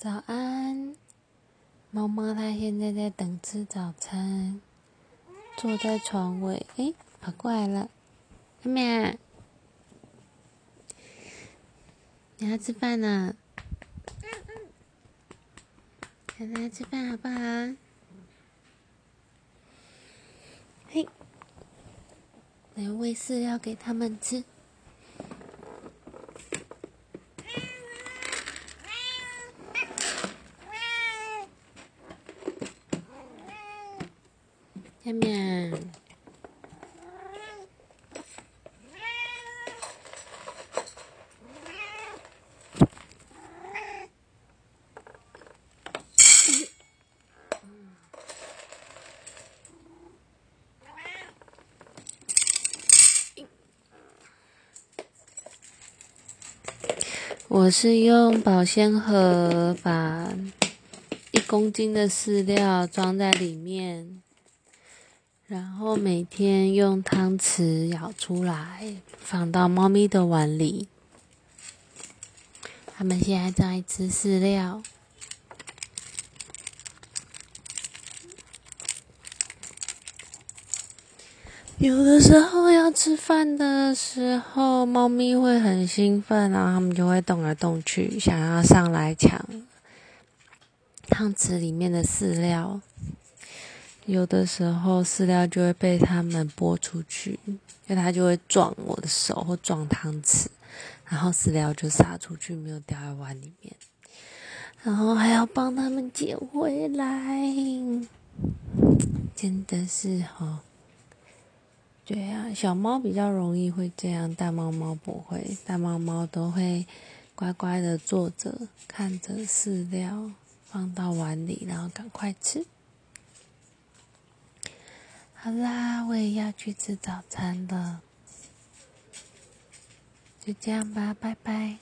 早安，猫猫它现在在等吃早餐，坐在床尾，哎，跑过来了，阿喵，你要吃饭呢？来吃饭好不好？嘿，来喂饲料给他们吃。下面，我是用保鲜盒把一公斤的饲料装在里面。然后每天用汤匙舀出来，放到猫咪的碗里。它们现在在吃饲料。有的时候要吃饭的时候，猫咪会很兴奋，然后它们就会动来动去，想要上来抢汤匙里面的饲料。有的时候饲料就会被他们拨出去，因为它就会撞我的手或撞汤匙，然后饲料就撒出去，没有掉在碗里面，然后还要帮他们捡回来，真的是哈，对啊，小猫比较容易会这样，大猫猫不会，大猫猫都会乖乖的坐着看着饲料放到碗里，然后赶快吃。好啦，我也要去吃早餐了，就这样吧，拜拜。